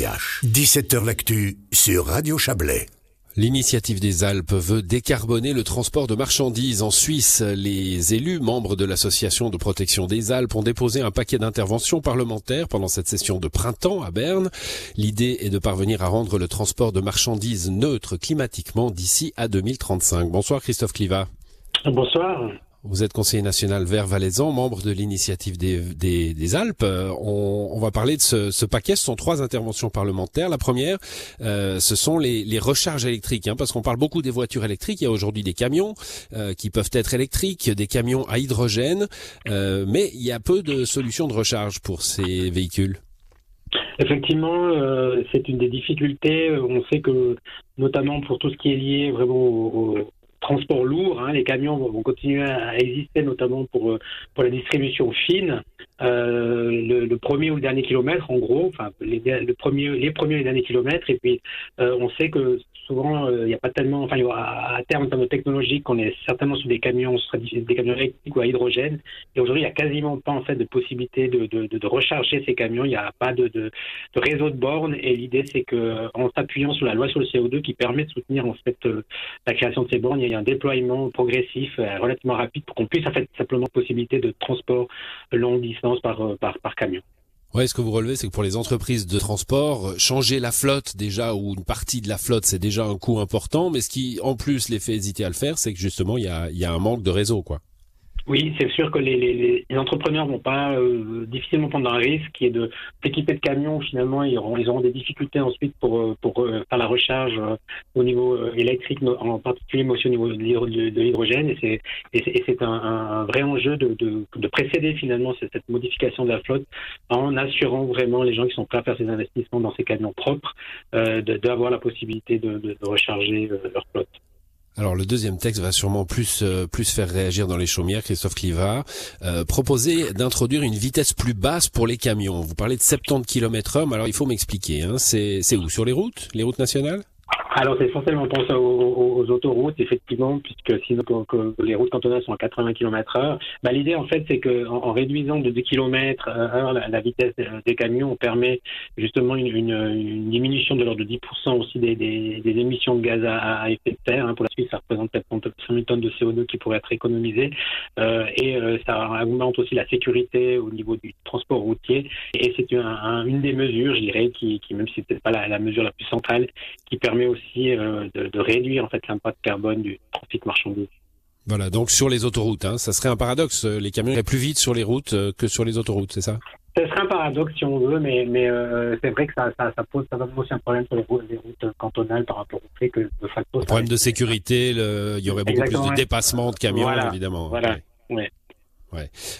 17h L'actu sur Radio Chablais. L'initiative des Alpes veut décarboner le transport de marchandises en Suisse. Les élus, membres de l'association de protection des Alpes, ont déposé un paquet d'interventions parlementaires pendant cette session de printemps à Berne. L'idée est de parvenir à rendre le transport de marchandises neutre climatiquement d'ici à 2035. Bonsoir Christophe Cliva. Bonsoir. Vous êtes conseiller national vert valaisan, membre de l'initiative des, des, Alpes. Euh, on, on, va parler de ce, ce, paquet. Ce sont trois interventions parlementaires. La première, euh, ce sont les, les recharges électriques, hein, parce qu'on parle beaucoup des voitures électriques. Il y a aujourd'hui des camions euh, qui peuvent être électriques, des camions à hydrogène, euh, mais il y a peu de solutions de recharge pour ces véhicules. Effectivement, euh, c'est une des difficultés. On sait que, notamment pour tout ce qui est lié vraiment au, transport lourd. Hein, les camions vont, continuer à exister, notamment pour, pour la distribution fine. Euh, le, le, premier ou dernier kilomètre, en gros, enfin les, le premier, les premiers et derniers kilomètres. Et puis, euh, on sait que souvent, euh, il n'y a pas tellement, enfin, à terme, en termes technologiques, on est certainement sur des camions, des camions électriques ou à hydrogène. Et aujourd'hui, il n'y a quasiment pas en fait de possibilité de, recharger ces camions. Il n'y a pas de, réseau de bornes. Et l'idée, c'est que en s'appuyant sur la loi sur le CO2 qui permet de soutenir en fait la création de ces bornes, il y a un déploiement progressif, relativement rapide, pour qu'on puisse en fait simplement possibilité de transport longue distance euh, par, camion. Ouais, ce que vous relevez, c'est que pour les entreprises de transport, euh, changer la flotte déjà ou une partie de la flotte, c'est déjà un coût important. Mais ce qui, en plus, les fait hésiter à le faire, c'est que justement, il y a, y a un manque de réseau, quoi. Oui, c'est sûr que les, les, les, entrepreneurs vont pas euh, difficilement prendre un risque qui est de s'équiper de camions. Finalement, ils auront, ils auront des difficultés ensuite pour, euh, pour euh, faire la recharge au niveau électrique, en particulier aussi au niveau de l'hydrogène. Et c'est un, un, vrai enjeu de, de, de, précéder finalement cette modification de la flotte en assurant vraiment les gens qui sont prêts à faire ces investissements dans ces camions propres d'avoir la possibilité de, de recharger leur flotte. Alors le deuxième texte va sûrement plus euh, plus faire réagir dans les chaumières, Christophe Cliva. Euh, proposer d'introduire une vitesse plus basse pour les camions. Vous parlez de 70 km heure, mais alors il faut m'expliquer. Hein, c'est où? Sur les routes? Les routes nationales? Alors c'est essentiellement pensé aux, aux, autoroutes, effectivement, puisque sinon les routes cantonales sont à 80 km/h. Bah, L'idée en fait, c'est que en, réduisant de 2 km heure la, vitesse des camions, on permet justement une, diminution de l'ordre de 10% aussi des, émissions de gaz à, effet de serre. Hein. Pour la Suisse, ça représente peut-être 5 000 tonnes de CO2 qui pourraient être économisées. Euh, et euh, ça augmente aussi la sécurité au niveau du transport routier. Et c'est un, une des mesures, je dirais, qui, qui même si c'est pas la, la mesure la plus centrale, qui permet aussi euh, de, réduire en fait l'impact carbone du trafic marchandise. Voilà, donc sur les autoroutes, hein, ça serait un paradoxe. Euh, les camions iraient plus vite sur les routes euh, que sur les autoroutes, c'est ça? Ce serait un paradoxe si on veut, mais, mais c'est vrai que ça, ça, ça, pose, ça aussi un problème sur les routes, les routes cantonales par rapport au fait que de facto. problème de sécurité, le, il y aurait beaucoup plus de dépassements de camions, évidemment. Voilà. Ouais. Ouais.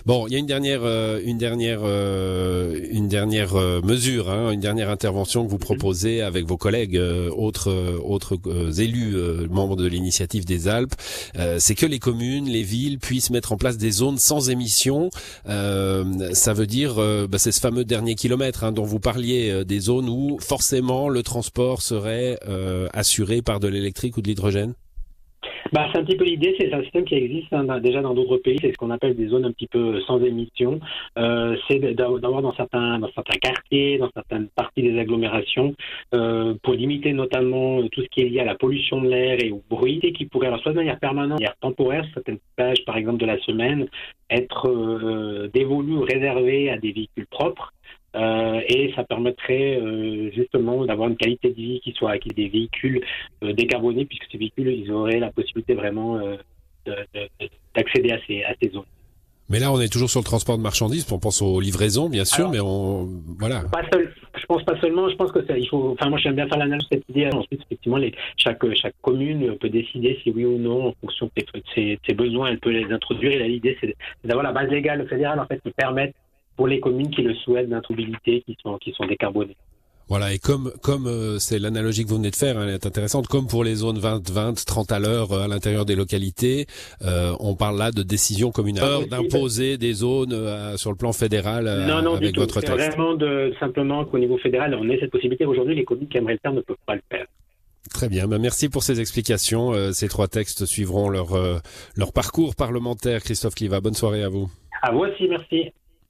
Bon, il y a une dernière, euh, une dernière, euh, une dernière euh, mesure, hein, une dernière intervention que vous proposez avec vos collègues, autres, autres élus, membres de l'initiative des Alpes, c'est que les communes, les villes puissent mettre en place des zones sans émissions. ça veut dire, bah, c'est ce fameux dernier kilomètre hein, dont vous parliez, des zones où forcément le transport serait assuré par de l'électrique ou de l'hydrogène. Bah, c'est un petit peu l'idée, c'est un système qui existe hein, déjà dans d'autres pays, c'est ce qu'on appelle des zones un petit peu sans émission. Euh, c'est d'avoir dans certains, dans certains quartiers, dans certaines parties des agglomérations, euh, pour limiter notamment tout ce qui est lié à la pollution de l'air et au bruit, qui pourrait, alors soit de manière permanente, de manière temporaire, certaines plages par exemple de la semaine, être euh, dévolues ou réservées à des véhicules propres. Euh, et ça permettrait euh, justement d'avoir une qualité de vie qui soit avec des véhicules euh, décarbonés, puisque ces véhicules, ils auraient la possibilité vraiment d'accéder à ces, à ces zones. Mais là, on est toujours sur le transport de marchandises. On pense aux livraisons, bien sûr, mais on voilà. Pas seul, je pense pas seulement. Je pense que ça, il faut. Enfin, moi, j'aime bien faire l'analyse de cette idée. Ensuite, effectivement, les, chaque chaque commune peut décider si oui ou non, en fonction de ses, ses besoins, elle peut les introduire. Et l'idée, c'est d'avoir la base légale fédérale en fait qui permette pour les communes qui le souhaitent d'introbilité, qui sont, qui sont décarbonées. Voilà, et comme comme euh, c'est l'analogie que vous venez de faire, hein, elle est intéressante, comme pour les zones 20, 20, 30 à l'heure euh, à l'intérieur des localités, euh, on parle là de décision communale, d'imposer des zones sur le plan fédéral non, non, avec du votre texte. vraiment de simplement qu'au niveau fédéral, on ait cette possibilité. Aujourd'hui, les communes qui aimeraient le faire ne peuvent pas le faire. Très bien, ben, merci pour ces explications. ces trois textes suivront leur leur parcours parlementaire. Christophe Cliva, bonne soirée à vous. À vous aussi, merci.